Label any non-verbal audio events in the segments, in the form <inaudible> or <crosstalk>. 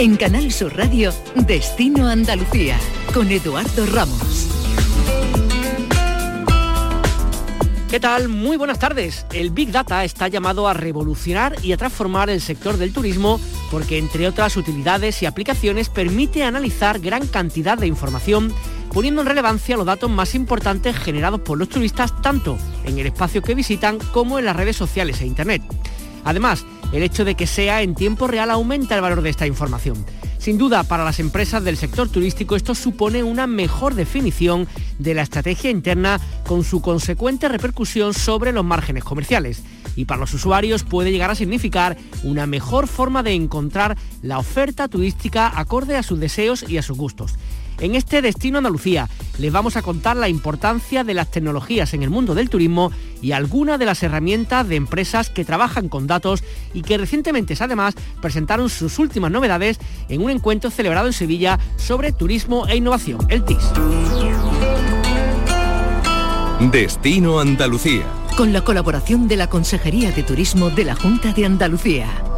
En Canal Sur Radio, Destino Andalucía, con Eduardo Ramos. ¿Qué tal? Muy buenas tardes. El Big Data está llamado a revolucionar y a transformar el sector del turismo porque, entre otras utilidades y aplicaciones, permite analizar gran cantidad de información poniendo en relevancia los datos más importantes generados por los turistas tanto en el espacio que visitan como en las redes sociales e Internet. Además, el hecho de que sea en tiempo real aumenta el valor de esta información. Sin duda, para las empresas del sector turístico esto supone una mejor definición de la estrategia interna con su consecuente repercusión sobre los márgenes comerciales. Y para los usuarios puede llegar a significar una mejor forma de encontrar la oferta turística acorde a sus deseos y a sus gustos. En este Destino Andalucía les vamos a contar la importancia de las tecnologías en el mundo del turismo y algunas de las herramientas de empresas que trabajan con datos y que recientemente además presentaron sus últimas novedades en un encuentro celebrado en Sevilla sobre turismo e innovación, el TIS. Destino Andalucía. Con la colaboración de la Consejería de Turismo de la Junta de Andalucía.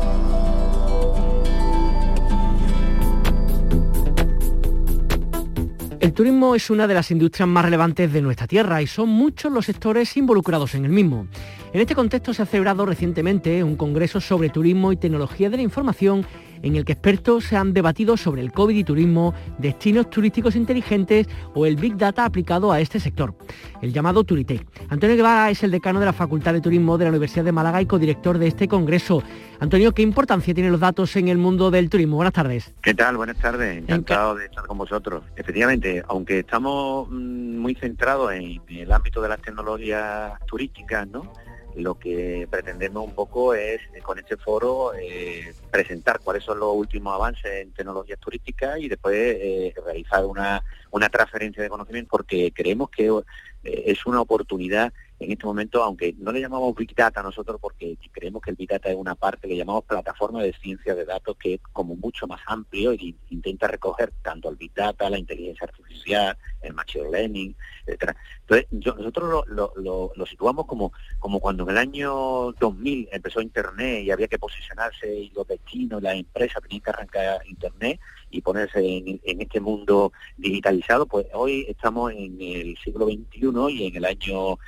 El turismo es una de las industrias más relevantes de nuestra tierra y son muchos los sectores involucrados en el mismo. En este contexto se ha celebrado recientemente un congreso sobre turismo y tecnología de la información en el que expertos se han debatido sobre el COVID y turismo, destinos turísticos inteligentes o el Big Data aplicado a este sector, el llamado Turitec. Antonio Guevara es el decano de la Facultad de Turismo de la Universidad de Málaga y codirector de este congreso. Antonio, ¿qué importancia tienen los datos en el mundo del turismo? Buenas tardes. ¿Qué tal? Buenas tardes. Encantado de estar con vosotros. Efectivamente, aunque estamos mm, muy centrados en el ámbito de las tecnologías turísticas, ¿no? Lo que pretendemos un poco es con este foro eh, presentar cuáles son los últimos avances en tecnologías turísticas y después eh, realizar una, una transferencia de conocimiento porque creemos que eh, es una oportunidad en este momento, aunque no le llamamos Big Data nosotros porque creemos que el Big Data es una parte que llamamos plataforma de ciencia de datos que es como mucho más amplio y intenta recoger tanto el Big Data, la inteligencia artificial, el Machine Learning, etcétera. Entonces, nosotros lo, situamos como, como cuando en el año 2000 empezó Internet y había que posicionarse y los destinos, las empresas tenían que arrancar Internet y ponerse en, este mundo digitalizado, pues hoy estamos en el siglo XXI y en el año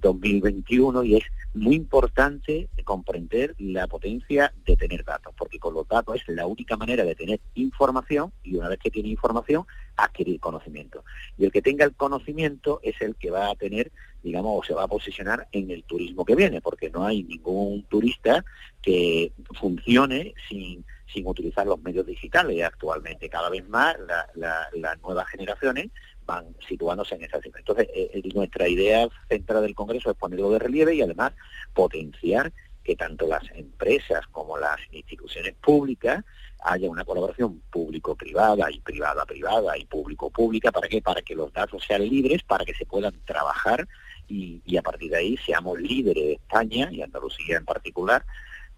2021 eh, y es muy importante comprender la potencia de tener datos, porque con los datos es la única manera de tener información y una vez que tiene información, adquirir conocimiento. Y el que tenga el conocimiento es el que va a tener, digamos, o se va a posicionar en el turismo que viene, porque no hay ningún turista que funcione sin sin utilizar los medios digitales actualmente. Cada vez más las nuevas generaciones van situándose en esa situación. Entonces, eh, nuestra idea central del Congreso es ponerlo de relieve y además potenciar que tanto las empresas como las instituciones públicas haya una colaboración público-privada y privada-privada y público-pública. ¿Para qué? Para que los datos sean libres, para que se puedan trabajar y, y a partir de ahí seamos líderes de España y Andalucía en particular,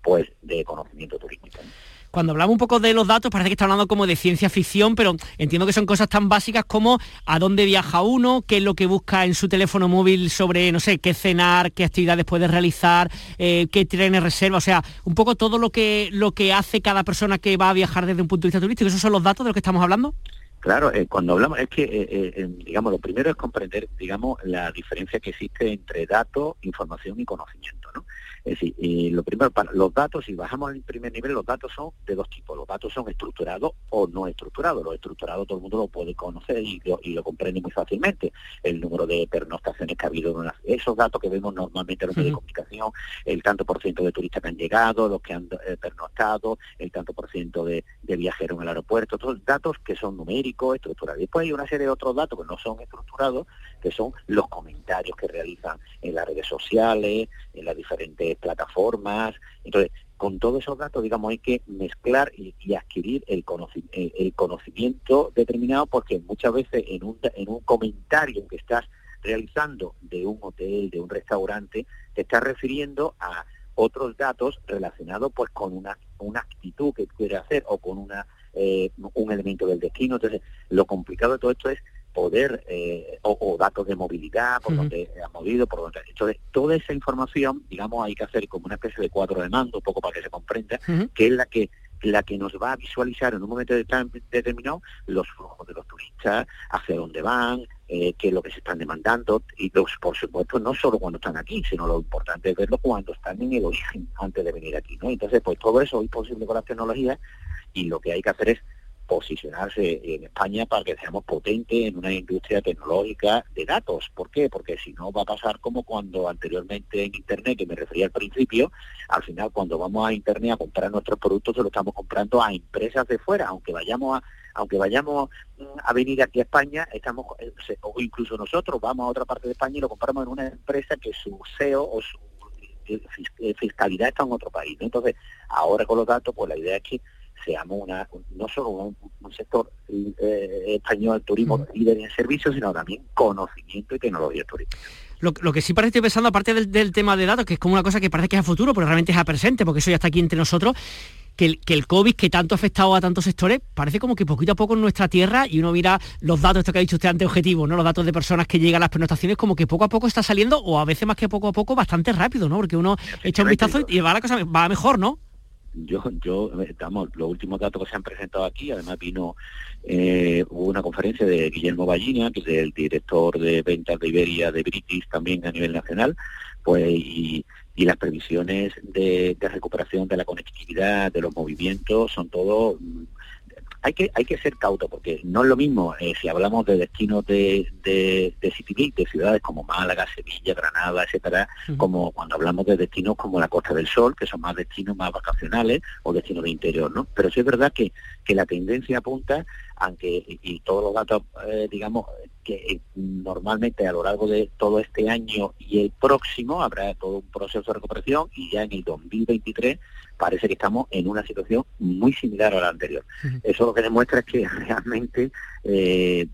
pues de conocimiento turístico. Cuando hablamos un poco de los datos parece que está hablando como de ciencia ficción, pero entiendo que son cosas tan básicas como a dónde viaja uno, qué es lo que busca en su teléfono móvil sobre, no sé, qué cenar, qué actividades puede realizar, eh, qué trenes reserva, o sea, un poco todo lo que, lo que hace cada persona que va a viajar desde un punto de vista turístico. ¿Esos son los datos de los que estamos hablando? Claro, eh, cuando hablamos es que, eh, digamos, lo primero es comprender, digamos, la diferencia que existe entre datos, información y conocimiento, ¿no? Es decir, y lo primero, para los datos, si bajamos al primer nivel, los datos son de dos tipos. Los datos son estructurados o no estructurados. Los estructurados todo el mundo lo puede conocer y lo, comprende muy fácilmente. El número de pernoctaciones que ha habido en esos datos que vemos normalmente en los medios de comunicación, el tanto por ciento de turistas que han llegado, los que han eh, pernoctado, el tanto por ciento de, viajeros en el aeropuerto, todos datos que son numéricos, estructurados. Después hay una serie de otros datos que no son estructurados, que son los comentarios que realizan en las redes sociales, en las diferentes plataformas, Entonces, con todos esos datos, digamos, hay que mezclar y, adquirir el, conocimiento determinado porque muchas veces en un, en un comentario que estás realizando de un hotel, de un restaurante, te estás refiriendo a otros datos relacionados pues con una, una actitud que quiere hacer o con una eh, un elemento del destino. Entonces, lo complicado de todo esto es poder, eh, o, datos de movilidad, por donde ha movido, por donde... Entonces, toda esa información, digamos, hay que hacer como una especie de cuadro de mando, un poco para que se comprenda, que es la que la que nos va a visualizar en un momento determinado los flujos de los turistas, hacia dónde van, eh, qué es lo que se están demandando, y los, por supuesto no solo cuando están aquí, sino lo importante es verlo cuando están en el origen, antes de venir aquí, ¿no? Entonces, pues todo eso es posible con las tecnologías y lo que hay que hacer es posicionarse en España para que seamos potentes en una industria tecnológica de datos. ¿Por qué? Porque si no va a pasar como cuando anteriormente en Internet, que me refería al principio, al final cuando vamos a Internet a comprar nuestros productos se lo estamos comprando a empresas de fuera, aunque vayamos a aunque vayamos a venir aquí a España, estamos eh, o incluso nosotros vamos a otra parte de España y lo compramos en una empresa que su CEO o su eh, eh, fiscalidad está en otro país. Entonces, ahora con los datos, pues la idea es que seamos una, no solo un, sector eh, español del turismo líder en servicios, sino también conocimiento y tecnología turística. Lo, que sí parece estoy pensando, aparte del, tema de datos, que es como una cosa que parece que es a futuro, pero realmente es a presente, porque eso ya está aquí entre nosotros, que el, que el, COVID que tanto ha afectado a tantos sectores, parece como que poquito a poco en nuestra tierra, y uno mira los datos, esto que ha dicho usted antes, objetivo, ¿no? Los datos de personas que llegan a las penotaciones, como que poco a poco está saliendo, o a veces más que poco a poco, bastante rápido, ¿no? Porque uno echa un vistazo y va la cosa va mejor, ¿no? Yo, yo, estamos, los últimos datos que se han presentado aquí, además vino, eh, hubo una conferencia de Guillermo Ballina, que es el director de ventas de Iberia de British también a nivel nacional, pues y, las previsiones de, de, recuperación de la conectividad, de los movimientos, son todo hay que hay que ser cauto porque no es lo mismo eh, si hablamos de destinos de, de, de de ciudades como Málaga, Sevilla, Granada, etcétera, como cuando hablamos de destinos como la Costa del Sol, que son más destinos más vacacionales o destinos de interior, ¿no? Pero sí es verdad que, que la tendencia apunta aunque y, todos los datos, eh, digamos, que eh, normalmente a lo largo de todo este año y el próximo habrá todo un proceso de recuperación y ya en el 2023 parece que estamos en una situación muy similar a la anterior. Eso lo que demuestra es que <laughs> realmente eh,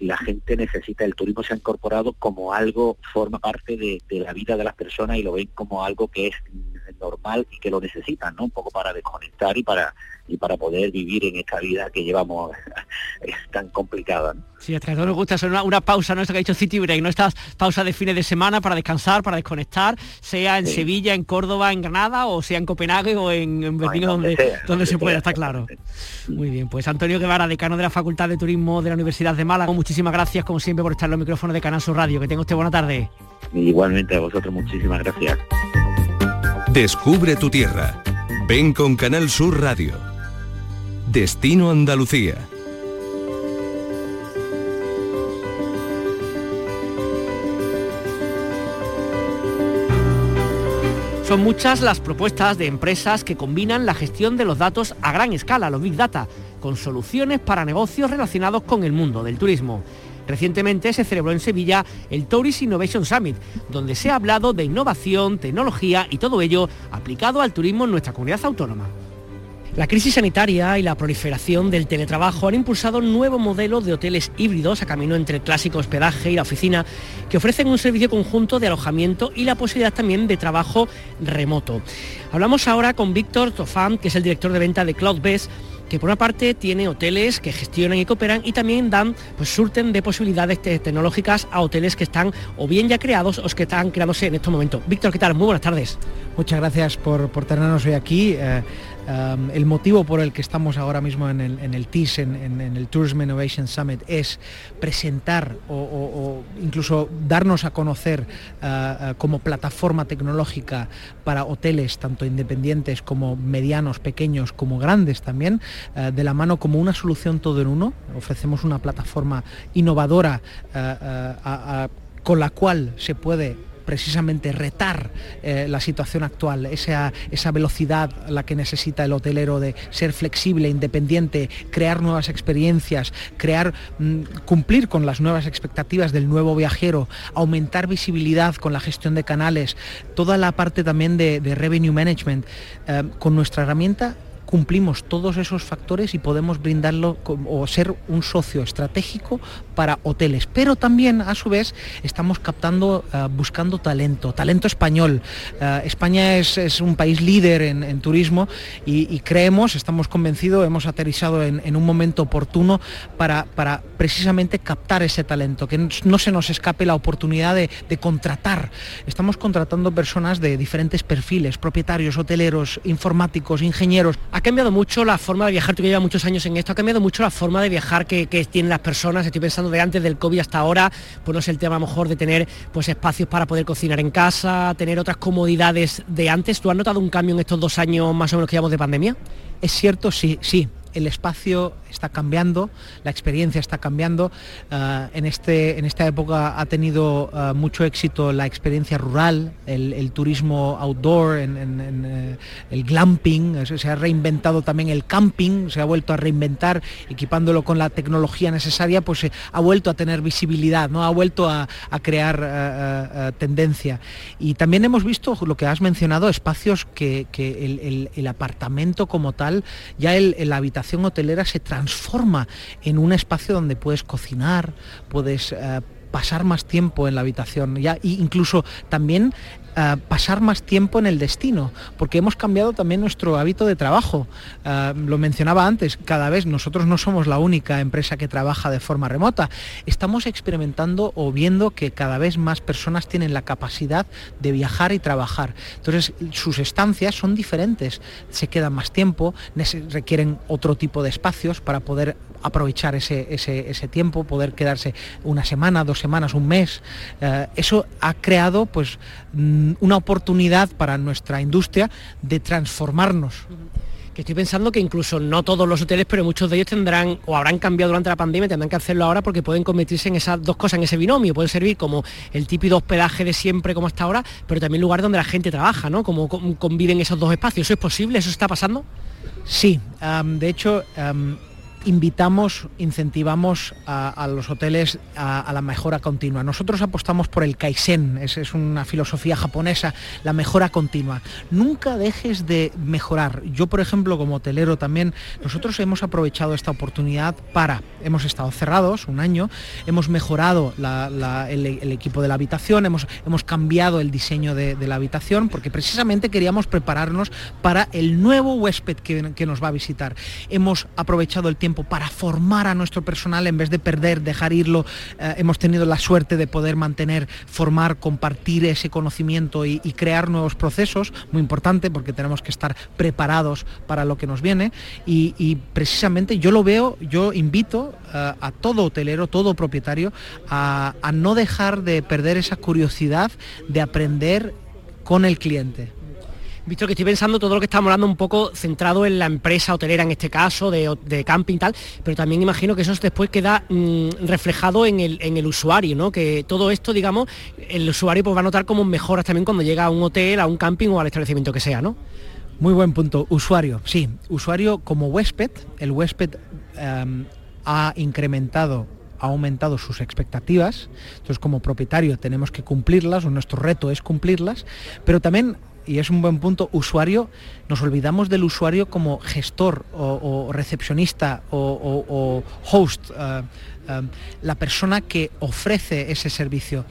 la gente necesita, el turismo se ha incorporado como algo, forma parte de, de la vida de las personas y lo ven como algo que es normal y que lo necesitan, ¿no? Un poco para desconectar y para y para poder vivir en esta vida que llevamos <laughs> es tan complicada. ¿no? Sí, a todos nos gusta hacer una, pausa, ¿no? Esto que ha dicho City Break, ¿no? Estas pausas de fines de semana para descansar, para desconectar, sea en Sevilla, en Córdoba, en Granada, o sea en Copenhague o en, Berlín, donde, donde, se pueda, está claro. Muy bien, pues Antonio Guevara, decano de la Facultad de Turismo de la Universidad de Málaga, muchísimas gracias, como siempre, por estar en los micrófonos de Canal Sur Radio. Que tenga usted buena tarde. Igualmente a vosotros, muchísimas gracias. Descubre tu tierra. Ven con Canal Sur Radio. Destino Andalucía. Son muchas las propuestas de empresas que combinan la gestión de los datos a gran escala, los Big Data, con soluciones para negocios relacionados con el mundo del turismo. Recientemente se celebró en Sevilla el Tourist Innovation Summit, donde se ha hablado de innovación, tecnología y todo ello aplicado al turismo en nuestra comunidad autónoma. La crisis sanitaria y la proliferación del teletrabajo han impulsado nuevos modelos de hoteles híbridos a camino entre el clásico hospedaje y la oficina, que ofrecen un servicio conjunto de alojamiento y la posibilidad también de trabajo remoto. Hablamos ahora con Víctor Tofán, que es el director de venta de CloudBest, que por una parte tiene hoteles que gestionan y cooperan y también dan, pues surten de posibilidades tecnológicas a hoteles que están o bien ya creados o que están creándose en estos momentos. Víctor, ¿qué tal? Muy buenas tardes. Muchas gracias por, tenernos hoy aquí. Eh, el motivo por el que estamos ahora mismo en el, TIS, en, el Tourism Innovation Summit, es presentar o, incluso darnos a conocer eh, eh, como plataforma tecnológica para hoteles, tanto independientes como medianos, pequeños, como grandes también, eh, de la mano como una solución todo en uno. Ofrecemos una plataforma innovadora con la cual se puede precisamente retar eh, la situación actual, esa, esa velocidad la que necesita el hotelero de ser flexible, independiente, crear nuevas experiencias, crear, mm, cumplir con las nuevas expectativas del nuevo viajero, aumentar visibilidad con la gestión de canales, toda la parte también de, revenue management. Eh, con nuestra herramienta cumplimos todos esos factores y podemos brindarlo o ser un socio estratégico para hoteles. Pero también, a su vez, estamos captando, eh, buscando talento, talento español. Eh, España es, un país líder en, turismo y, creemos, estamos convencidos, hemos aterrizado en, un momento oportuno para, para, precisamente captar ese talento, que no se nos escape la oportunidad de, contratar. Estamos contratando personas de diferentes perfiles, propietarios, hoteleros, informáticos, ingenieros ha cambiado mucho la forma de viajar, tú que llevas muchos años en esto, ha cambiado mucho la forma de viajar que, tienen las personas, estoy pensando de antes del COVID hasta ahora, pues no sé el tema a lo mejor de tener pues espacios para poder cocinar en casa, tener otras comodidades de antes. ¿Tú has notado un cambio en estos dos años más o menos que llevamos de pandemia? Es cierto, sí, sí, el espacio está cambiando, la experiencia está cambiando. Eh, en, este, en esta época ha tenido eh, mucho éxito la experiencia rural, el, turismo outdoor, en, eh, el glamping, se ha reinventado también el camping, se ha vuelto a reinventar, equipándolo con la tecnología necesaria, pues ha vuelto a tener visibilidad, ¿no? ha vuelto a, crear tendencia. Y también hemos visto lo que has mencionado, espacios que, el, apartamento como tal, ya el, la habitación hotelera se transforma en un espacio donde puedes cocinar, puedes eh, pasar más tiempo en la habitación, ya, e incluso también eh, pasar más tiempo en el destino, porque hemos cambiado también nuestro hábito de trabajo. Eh, lo mencionaba antes, cada vez nosotros no somos la única empresa que trabaja de forma remota. Estamos experimentando o viendo que cada vez más personas tienen la capacidad de viajar y trabajar. Entonces, sus estancias son diferentes, se quedan más tiempo, requieren otro tipo de espacios para poder aprovechar ese, ese, tiempo, poder quedarse una semana, dos semanas, un mes. Eh, eso ha creado pues una oportunidad para nuestra industria de transformarnos. Que estoy pensando que incluso no todos los hoteles, pero muchos de ellos tendrán o habrán cambiado durante la pandemia, tendrán que hacerlo ahora porque pueden convertirse en esas dos cosas, en ese binomio. Puede servir como el típico hospedaje de siempre como hasta ahora, pero también lugar donde la gente trabaja, ¿no? Como conviven esos dos espacios. ¿Eso es posible? ¿Eso está pasando? Sí, de hecho, invitamos, incentivamos a, los hoteles a, la mejora continua. Nosotros apostamos por el Kaizen, es, es, una filosofía japonesa, la mejora continua. Nunca dejes de mejorar. Yo, por ejemplo, como hotelero también, nosotros hemos aprovechado esta oportunidad para, hemos estado cerrados un año, hemos mejorado el, equipo de la habitación, hemos, hemos cambiado el diseño de, la habitación, porque precisamente queríamos prepararnos para el nuevo huésped que, que nos va a visitar. Hemos aprovechado el tiempo para formar a nuestro personal en vez de perder, dejar irlo. Eh, hemos tenido la suerte de poder mantener, formar, compartir ese conocimiento y, crear nuevos procesos, muy importante porque tenemos que estar preparados para lo que nos viene. Y, precisamente yo lo veo, yo invito eh, a todo hotelero, todo propietario, a no dejar de perder esa curiosidad de aprender con el cliente. Visto que estoy pensando todo lo que estamos hablando un poco centrado en la empresa hotelera en este caso, de, camping y tal, pero también imagino que eso después queda mm, reflejado en el, usuario, ¿no? Que todo esto, digamos, el usuario pues, va a notar como mejoras también cuando llega a un hotel, a un camping o al establecimiento que sea, ¿no? Muy buen punto. Usuario, sí. Usuario como huésped, el huésped em, ha incrementado ha aumentado sus expectativas, entonces como propietario tenemos que cumplirlas, o nuestro reto es cumplirlas, pero también y es un buen punto, usuario, nos olvidamos del usuario como gestor o, recepcionista o, host, eh, eh, la persona que ofrece ese servicio.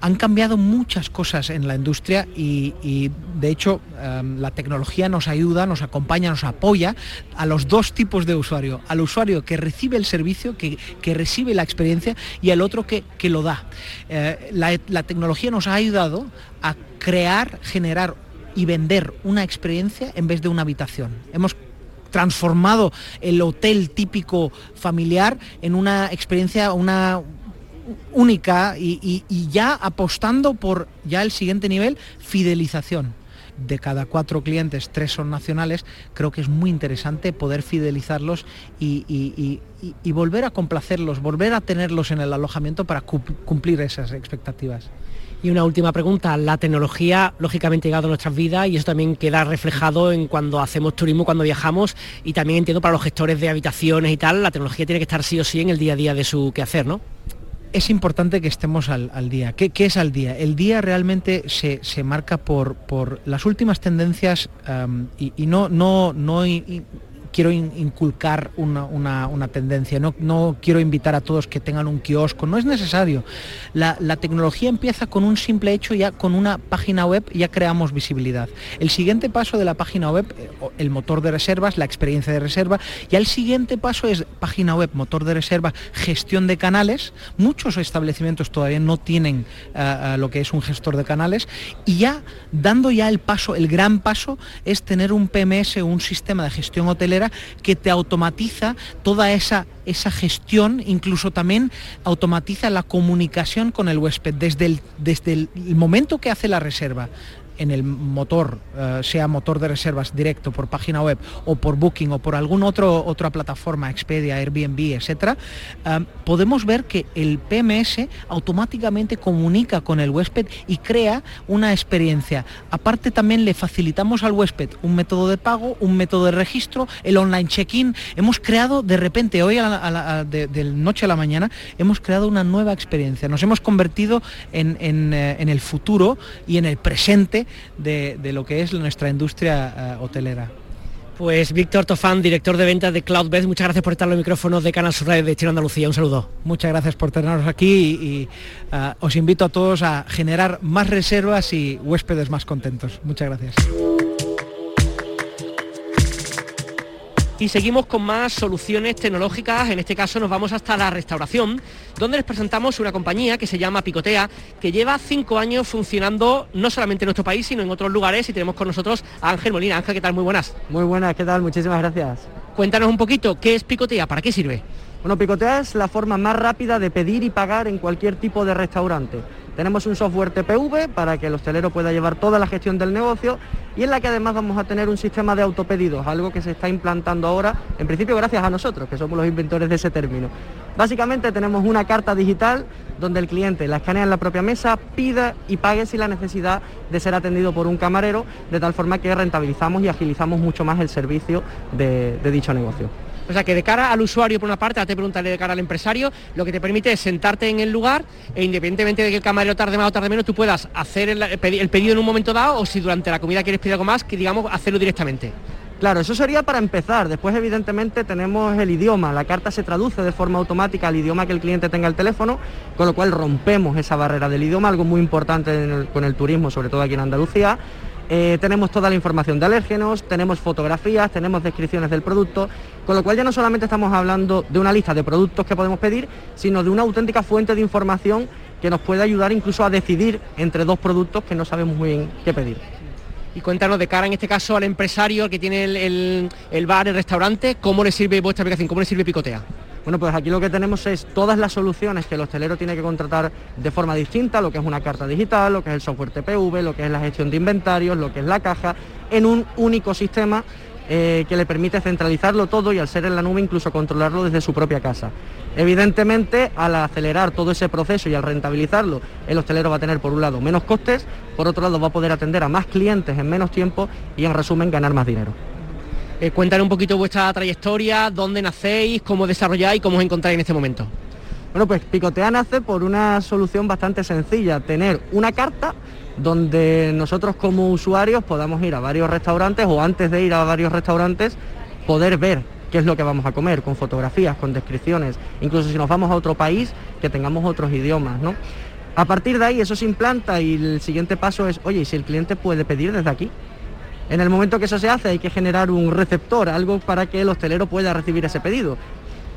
Han cambiado muchas cosas en la industria y, de hecho eh, la tecnología nos ayuda, nos acompaña, nos apoya a los dos tipos de usuario. Al usuario que recibe el servicio, que, recibe la experiencia y al otro que, lo da. la tecnología nos ha ayudado a crear, generar y vender una experiencia en vez de una habitación. Hemos transformado el hotel típico familiar en una experiencia, una única y, ya apostando por ya el siguiente nivel, fidelización de cada cuatro clientes, tres son nacionales, creo que es muy interesante poder fidelizarlos y, y, volver a complacerlos, volver a tenerlos en el alojamiento para cumplir esas expectativas. Y una última pregunta, la tecnología lógicamente ha llegado a nuestras vidas y eso también queda reflejado en cuando hacemos turismo, cuando viajamos y también entiendo para los gestores de habitaciones y tal, la tecnología tiene que estar sí o sí en el día a día de su quehacer, ¿no? es importante que estemos al, día. ¿Qué, es al día? El día realmente se, marca por, por, las últimas tendencias y, no, no, no quiero inculcar una, tendencia, no, no, quiero invitar a todos que tengan un kiosco, no es necesario. La, tecnología empieza con un simple hecho, ya con una página web ya creamos visibilidad. El siguiente paso de la página web, eh, el motor de reservas, la experiencia de reserva, y el siguiente paso es página web, motor de reserva, gestión de canales. Muchos establecimientos todavía no tienen eh, eh, lo que es un gestor de canales y ya dando ya el paso, el gran paso es tener un PMS, un sistema de gestión hotelera que te automatiza toda esa, esa gestión, incluso también automatiza la comunicación con el huésped desde el, desde el momento que hace la reserva en el motor, eh, sea motor de reservas directo por página web o por Booking o por alguna otra plataforma, Expedia, Airbnb, etcétera, eh, podemos ver que el PMS automáticamente comunica con el huésped y crea una experiencia. Aparte también le facilitamos al huésped un método de pago, un método de registro, el online check-in. Hemos creado de repente, hoy a de, noche a la mañana, hemos creado una nueva experiencia. Nos hemos convertido en, en eh, el futuro y en el presente de, lo que es nuestra industria eh, hotelera. Pues Víctor Tofán, director de ventas de CloudBest, muchas gracias por estar en los micrófonos de Canal Sur de Chile Andalucía. Un saludo. Muchas gracias por tenernos aquí y, eh, os invito a todos a generar más reservas y huéspedes más contentos. Muchas gracias. Y seguimos con más soluciones tecnológicas, en este caso nos vamos hasta la restauración, donde les presentamos una compañía que se llama Picotea, que lleva cinco años funcionando no solamente en nuestro país, sino en otros lugares y tenemos con nosotros a Ángel Molina. Ángel, ¿qué tal? Muy buenas. Muy buenas, ¿qué tal? Muchísimas gracias. Cuéntanos un poquito, ¿qué es Picotea? ¿Para qué sirve? Bueno, Picotea es la forma más rápida de pedir y pagar en cualquier tipo de restaurante. Tenemos un software TPV para que el hostelero pueda llevar toda la gestión del negocio y en la que además vamos a tener un sistema de autopedidos, algo que se está implantando ahora, en principio gracias a nosotros, que somos los inventores de ese término. Básicamente tenemos una carta digital donde el cliente la escanea en la propia mesa, pida y pague sin la necesidad de ser atendido por un camarero, de tal forma que rentabilizamos y agilizamos mucho más el servicio de, de dicho negocio. O sea que de cara al usuario por una parte, te preguntaré de cara al empresario, lo que te permite es sentarte en el lugar e independientemente de que el camarero tarde más o tarde menos, tú puedas hacer el, pedido en un momento dado o si durante la comida quieres pedir algo más, que digamos hacerlo directamente. Claro, eso sería para empezar. Después, evidentemente, tenemos el idioma. La carta se traduce de forma automática al idioma que el cliente tenga el teléfono, con lo cual rompemos esa barrera del idioma, algo muy importante con el turismo, sobre todo aquí en Andalucía. Eh, tenemos toda la información de alérgenos, tenemos fotografías, tenemos descripciones del producto, con lo cual ya no solamente estamos hablando de una lista de productos que podemos pedir, sino de una auténtica fuente de información que nos puede ayudar incluso a decidir entre dos productos que no sabemos muy bien qué pedir. Y cuéntanos de cara en este caso al empresario que tiene el, el bar, el restaurante, ¿cómo le sirve vuestra aplicación? ¿Cómo le sirve Picotea? Bueno, pues aquí lo que tenemos es todas las soluciones que el hostelero tiene que contratar de forma distinta, lo que es una carta digital, lo que es el software TPV, lo que es la gestión de inventarios, lo que es la caja, en un único sistema eh, que le permite centralizarlo todo y al ser en la nube incluso controlarlo desde su propia casa. Evidentemente, al acelerar todo ese proceso y al rentabilizarlo, el hostelero va a tener por un lado menos costes, por otro lado va a poder atender a más clientes en menos tiempo y en resumen ganar más dinero. Eh, cuéntanos un poquito vuestra trayectoria, dónde nacéis, cómo desarrolláis cómo os encontráis en este momento. Bueno, pues Picotea nace por una solución bastante sencilla, tener una carta donde nosotros como usuarios podamos ir a varios restaurantes o antes de ir a varios restaurantes poder ver qué es lo que vamos a comer, con fotografías, con descripciones, incluso si nos vamos a otro país, que tengamos otros idiomas, ¿no? A partir de ahí eso se implanta y el siguiente paso es, oye, ¿y si el cliente puede pedir desde aquí? En el momento que eso se hace hay que generar un receptor, algo para que el hostelero pueda recibir ese pedido.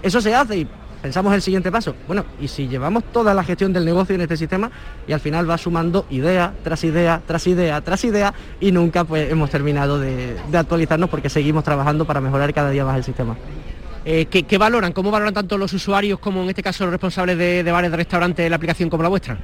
Eso se hace y pensamos el siguiente paso. Bueno, y si llevamos toda la gestión del negocio en este sistema y al final va sumando idea tras idea, tras idea, tras idea y nunca pues hemos terminado de, actualizarnos porque seguimos trabajando para mejorar cada día más el sistema. Eh, ¿qué, valoran? ¿Cómo valoran tanto los usuarios como en este caso los responsables de, de bares de restaurantes la aplicación como la vuestra?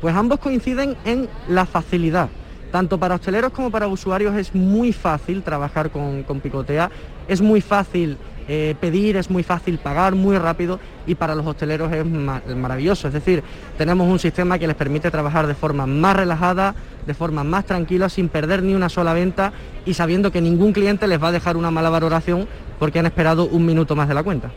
Pues ambos coinciden en la facilidad. Tanto para hosteleros como para usuarios es muy fácil trabajar con, Picotea, es muy fácil eh, pedir, es muy fácil pagar, muy rápido y para los hosteleros es maravilloso. Es decir, tenemos un sistema que les permite trabajar de forma más relajada, de forma más tranquila, sin perder ni una sola venta y sabiendo que ningún cliente les va a dejar una mala valoración porque han esperado un minuto más de la cuenta.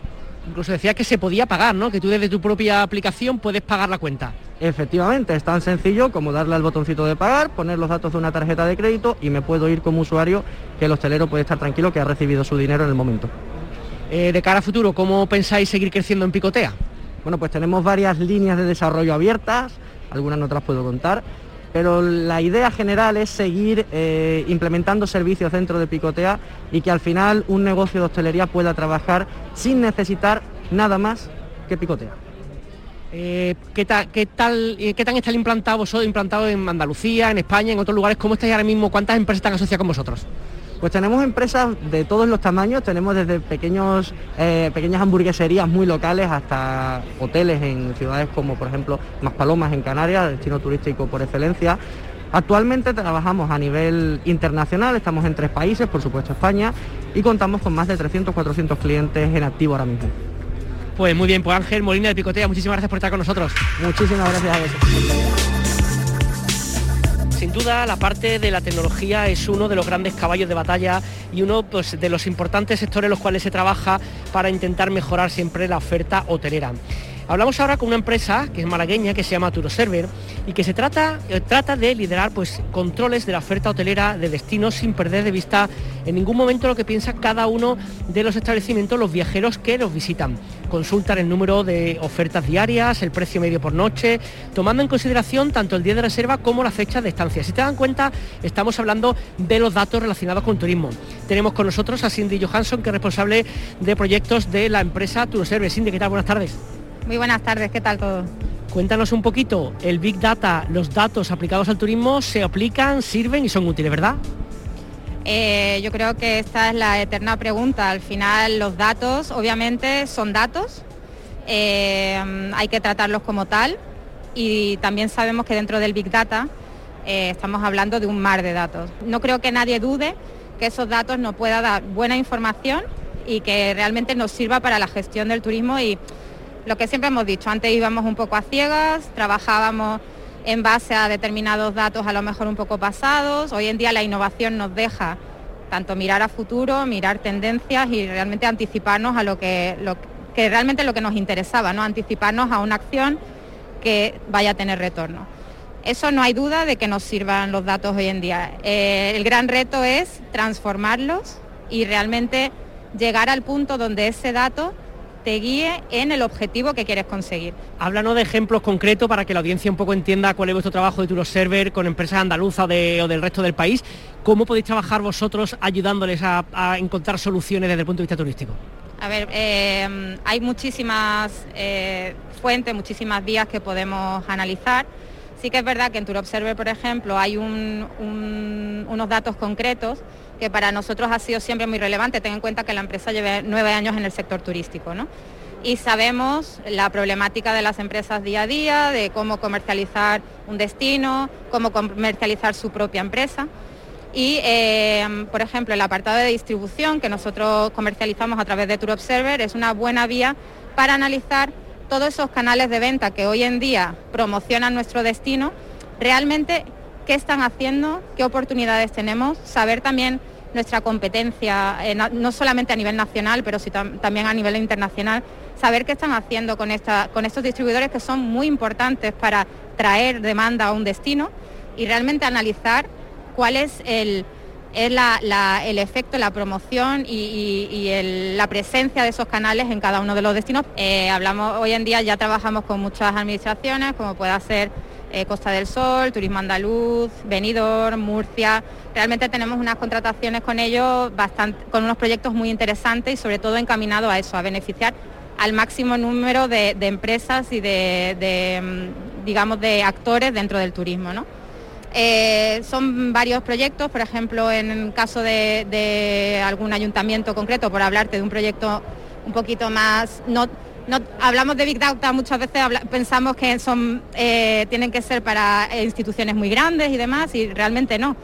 Incluso decía que se podía pagar, ¿no? Que tú desde tu propia aplicación puedes pagar la cuenta. Efectivamente, es tan sencillo como darle al botoncito de pagar, poner los datos de una tarjeta de crédito y me puedo ir como usuario que el hostelero puede estar tranquilo que ha recibido su dinero en el momento. Eh, de cara a futuro, ¿cómo pensáis seguir creciendo en Picotea? Bueno, pues tenemos varias líneas de desarrollo abiertas, algunas no te las puedo contar, pero la idea general es seguir eh, implementando servicios dentro de Picotea y que al final un negocio de hostelería pueda trabajar sin necesitar nada más que Picotea. Eh, ¿qué, qué, tal, eh, ¿Qué tan está implantado vosotros, implantado en Andalucía, en España, en otros lugares? ¿Cómo estáis ahora mismo? ¿Cuántas empresas están asociadas con vosotros? Pues tenemos empresas de todos los tamaños, tenemos desde pequeños, eh, pequeñas hamburgueserías muy locales hasta hoteles en ciudades como por ejemplo Maspalomas en Canarias, destino turístico por excelencia. Actualmente trabajamos a nivel internacional, estamos en tres países, por supuesto España, y contamos con más de 300-400 clientes en activo ahora mismo. Pues muy bien, pues Ángel Molina de Picotea, muchísimas gracias por estar con nosotros. Muchísimas gracias a vosotros. Sin duda, la parte de la tecnología es uno de los grandes caballos de batalla y uno pues, de los importantes sectores en los cuales se trabaja para intentar mejorar siempre la oferta hotelera. Hablamos ahora con una empresa que es malagueña, que se llama Turoserver y que se trata, eh, trata de liderar pues, controles de la oferta hotelera de destinos sin perder de vista en ningún momento lo que piensa cada uno de los establecimientos, los viajeros que los visitan. Consultan el número de ofertas diarias, el precio medio por noche, tomando en consideración tanto el día de reserva como la fecha de estancia. Si te dan cuenta, estamos hablando de los datos relacionados con turismo. Tenemos con nosotros a Cindy Johansson, que es responsable de proyectos de la empresa Turoserver. Cindy, ¿qué tal? Buenas tardes. Muy buenas tardes, ¿qué tal todo? Cuéntanos un poquito, el Big Data, los datos aplicados al turismo se aplican, sirven y son útiles, ¿verdad? Eh, yo creo que esta es la eterna pregunta. Al final los datos obviamente son datos, eh, hay que tratarlos como tal y también sabemos que dentro del Big Data eh, estamos hablando de un mar de datos. No creo que nadie dude que esos datos nos pueda dar buena información y que realmente nos sirva para la gestión del turismo y lo que siempre hemos dicho, antes íbamos un poco a ciegas, trabajábamos en base a determinados datos a lo mejor un poco pasados, hoy en día la innovación nos deja tanto mirar a futuro, mirar tendencias y realmente anticiparnos a lo que, realmente lo que nos interesaba, ¿no? anticiparnos a una acción que vaya a tener retorno. Eso no hay duda de que nos sirvan los datos hoy en día. Eh, el gran reto es transformarlos y realmente llegar al punto donde ese dato te guíe en el objetivo que quieres conseguir. Háblanos de ejemplos concretos para que la audiencia un poco entienda cuál es vuestro trabajo de Turoserver con empresas andaluzas o, del resto del país. ¿Cómo podéis trabajar vosotros ayudándoles a, encontrar soluciones desde el punto de vista turístico? A ver, eh, hay muchísimas eh, fuentes, muchísimas vías que podemos analizar. Sí que es verdad que en Turobserver, por ejemplo, hay unos datos concretos que para nosotros ha sido siempre muy relevante. Ten en cuenta que la empresa lleva nueve años en el sector turístico, ¿no? Y sabemos la problemática de las empresas día a día, de cómo comercializar un destino, cómo comercializar su propia empresa. Y, eh, por ejemplo, el apartado de distribución que nosotros comercializamos a través de Tour Observer es una buena vía para analizar todos esos canales de venta que hoy en día promocionan nuestro destino, realmente qué están haciendo, qué oportunidades tenemos, saber también nuestra competencia, eh, no solamente a nivel nacional, pero sí también a nivel internacional, saber qué están haciendo con, esta, con estos distribuidores que son muy importantes para traer demanda a un destino y realmente analizar cuál es el, el efecto, la promoción y, la presencia de esos canales en cada uno de los destinos. Eh, hablamos hoy en día ya trabajamos con muchas administraciones, como pueda ser eh, Costa del Sol, Turismo Andaluz, Benidorm, Murcia. Realmente tenemos unas contrataciones con ellos con unos proyectos muy interesantes y sobre todo encaminados a eso, a beneficiar al máximo número de, empresas y de, mm, digamos, de actores dentro del turismo. Eh, son varios proyectos, por ejemplo, en caso de, algún ayuntamiento concreto, por hablarte de un proyecto un poquito más, no, hablamos de Big Data, muchas veces pensamos que son, eh, tienen que ser para instituciones muy grandes y demás, y realmente no.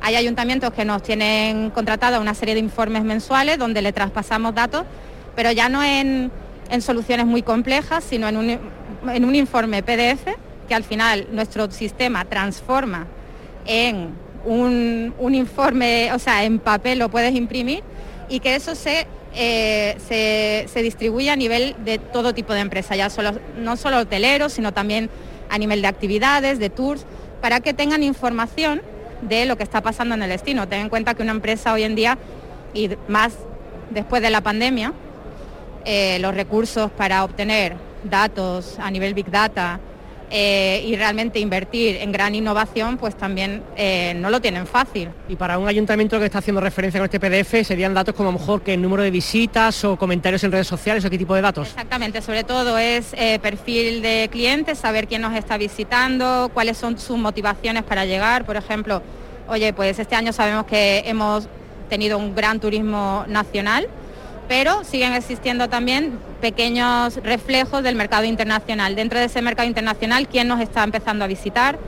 Hay ayuntamientos que nos tienen contratado una serie de informes mensuales donde le traspasamos datos pero ya no en, soluciones muy complejas, sino en un, en un informe PDF que al final nuestro sistema transforma en un, informe, o sea, en papel lo puedes imprimir y que eso se, eh, se, distribuye a nivel de todo tipo de empresas, ya solo, no solo hoteleros, sino también a nivel de actividades, de tours, para que tengan información de lo que está pasando en el destino. Ten en cuenta que una empresa hoy en día, y más después de la pandemia, eh, los recursos para obtener datos a nivel Big Data, eh, y realmente invertir en gran innovación, pues también eh, no lo tienen fácil. Y para un ayuntamiento que está haciendo referencia con este PDF, serían datos como a lo mejor que el número de visitas o comentarios en redes sociales o qué tipo de datos. Exactamente, sobre todo es eh, perfil de clientes, saber quién nos está visitando, cuáles son sus motivaciones para llegar, por ejemplo, oye, pues este año sabemos que hemos tenido un gran turismo nacional pero siguen existiendo también pequeños reflejos del mercado internacional. Dentro de ese mercado internacional, ¿quién nos está empezando a visitar?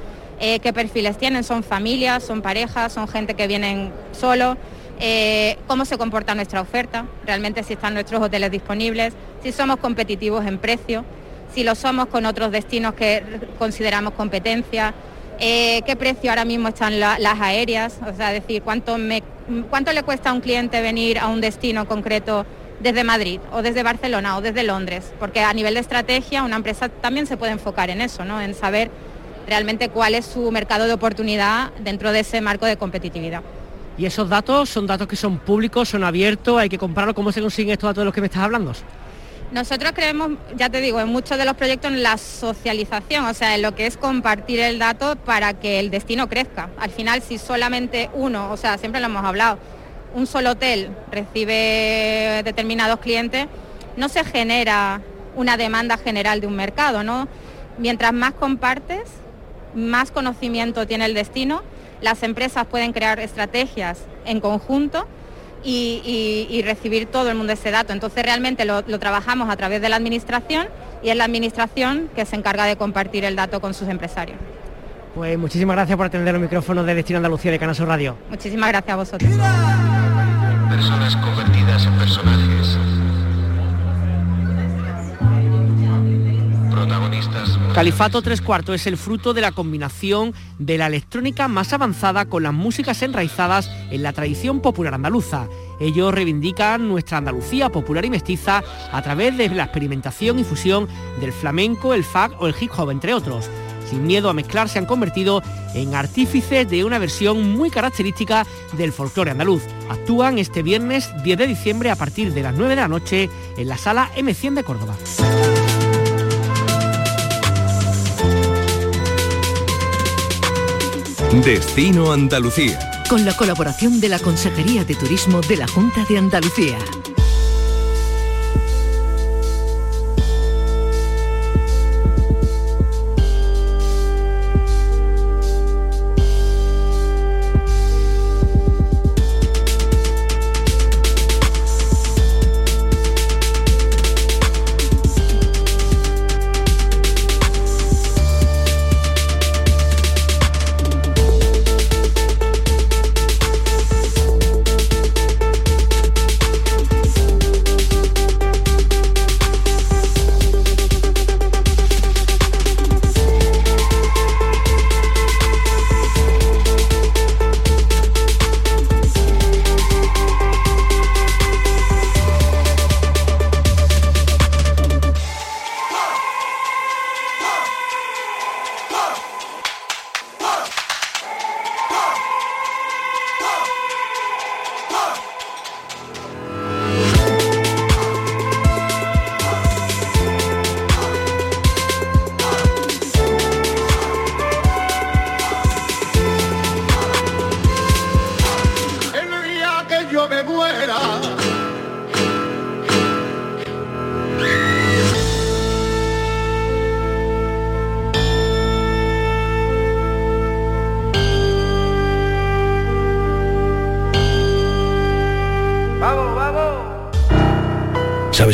Eh, ¿Qué perfiles tienen? ¿Son familias? ¿Son parejas? ¿Son gente que vienen solo? Eh, ¿Cómo se comporta nuestra oferta? ¿Realmente si están nuestros hoteles disponibles? ¿Si somos competitivos en precio? ¿Si lo somos con otros destinos que consideramos competencia? Eh, ¿Qué precio ahora mismo están las aéreas? O sea, decir, ¿cuánto me ¿cuánto le cuesta a un cliente venir a un destino concreto desde Madrid o desde Barcelona o desde Londres? Porque a nivel de estrategia una empresa también se puede enfocar en eso, ¿no? en saber realmente cuál es su mercado de oportunidad dentro de ese marco de competitividad. ¿Y esos datos son datos que son públicos, son abiertos, hay que comprarlos? ¿Cómo se consiguen estos datos de los que me estás hablando? Nosotros creemos, ya te digo, en muchos de los proyectos en la socialización, o sea, en lo que es compartir el dato para que el destino crezca. Al final, si solamente uno, o sea, siempre lo hemos hablado, un solo hotel recibe determinados clientes, no se genera una demanda general de un mercado, ¿no? Mientras más compartes, más conocimiento tiene el destino, las empresas pueden crear estrategias en conjunto y, recibir todo el mundo ese dato. Entonces realmente lo, trabajamos a través de la administración y es la administración que se encarga de compartir el dato con sus empresarios. Pues muchísimas gracias por atender los micrófonos de Destino Andalucía de Canaso Radio. Muchísimas gracias a vosotros. Personas convertidas en personajes Califato tres cuartos es el fruto de la combinación de la electrónica más avanzada con las músicas enraizadas en la tradición popular andaluza. Ellos reivindican nuestra Andalucía popular y mestiza a través de la experimentación y fusión del flamenco, el fag o el hip hop, entre otros. Sin miedo a mezclar, se han convertido en artífices de una versión muy característica del folclore andaluz. Actúan este viernes 10 de diciembre a partir de las 9 de la noche en la sala M100 de Córdoba. Destino Andalucía. Con la colaboración de la Consejería de Turismo de la Junta de Andalucía.